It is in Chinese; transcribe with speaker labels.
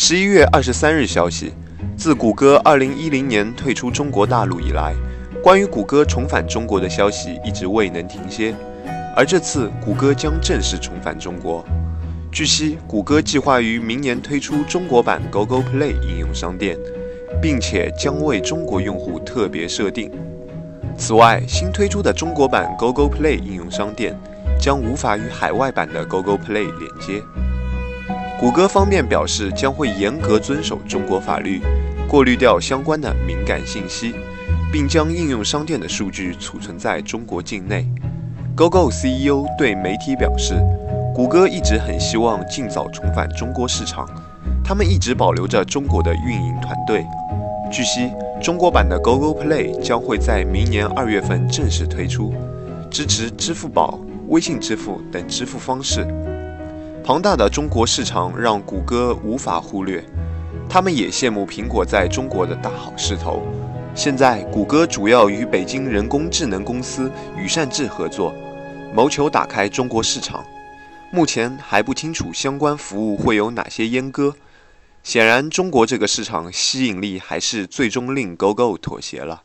Speaker 1: 十一月二十三日消息，自谷歌二零一零年退出中国大陆以来，关于谷歌重返中国的消息一直未能停歇。而这次，谷歌将正式重返中国。据悉，谷歌计划于明年推出中国版 Google Play 应用商店，并且将为中国用户特别设定。此外，新推出的中国版 Google Play 应用商店将无法与海外版的 Google Play 连接。谷歌方面表示，将会严格遵守中国法律，过滤掉相关的敏感信息，并将应用商店的数据储存在中国境内。GoGo CEO 对媒体表示，谷歌一直很希望尽早重返中国市场，他们一直保留着中国的运营团队。据悉，中国版的 Google Play 将会在明年二月份正式推出，支持支付宝、微信支付等支付方式。庞大的中国市场让谷歌无法忽略，他们也羡慕苹果在中国的大好势头。现在，谷歌主要与北京人工智能公司羽善智合作，谋求打开中国市场。目前还不清楚相关服务会有哪些阉割。显然，中国这个市场吸引力还是最终令 GoGo 妥协了。